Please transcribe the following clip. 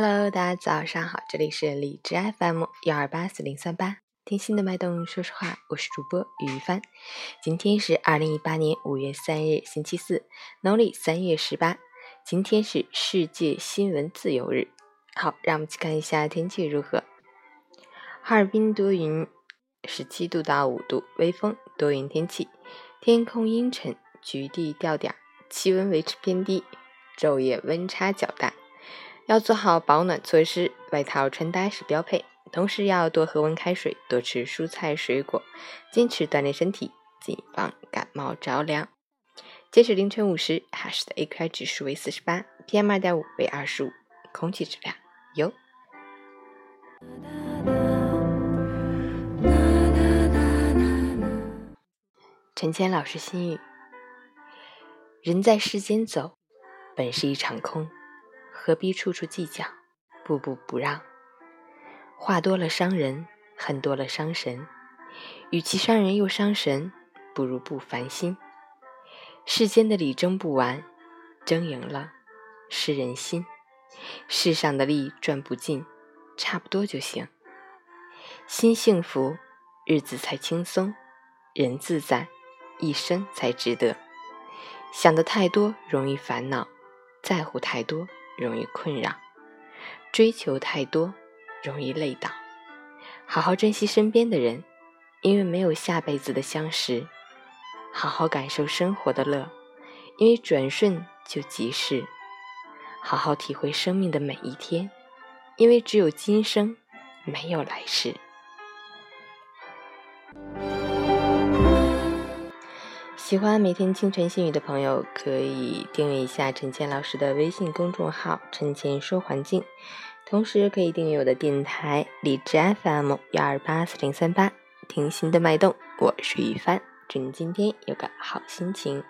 Hello，大家早上好，这里是荔枝 FM 幺二八四零三八，听心的脉动，说实话，我是主播于帆。今天是二零一八年五月三日，星期四，农历三月十八。今天是世界新闻自由日。好，让我们去看一下天气如何。哈尔滨多云，十七度到五度，微风，多云天气，天空阴沉，局地掉点，气温维持偏低，昼夜温差较大。要做好保暖措施，外套穿搭是标配。同时要多喝温开水，多吃蔬菜水果，坚持锻炼身体，谨防感冒着凉。截止凌晨五时，哈市的 AQI 指数为四十八，PM 二点五为二十五，空气质量优。陈谦老师心语：人在世间走，本是一场空。何必处处计较，步步不让？话多了伤人，恨多了伤神。与其伤人又伤神，不如不烦心。世间的理争不完，争赢了失人心。世上的利赚不尽，差不多就行。心幸福，日子才轻松；人自在，一生才值得。想的太多容易烦恼，在乎太多。容易困扰，追求太多容易累倒。好好珍惜身边的人，因为没有下辈子的相识；好好感受生活的乐，因为转瞬就即逝；好好体会生命的每一天，因为只有今生，没有来世。喜欢每天清晨新语的朋友，可以订阅一下陈倩老师的微信公众号“陈倩说环境”，同时可以订阅我的电台荔枝 FM 幺二八四零三八，听心的脉动。我是雨帆，祝你今天有个好心情。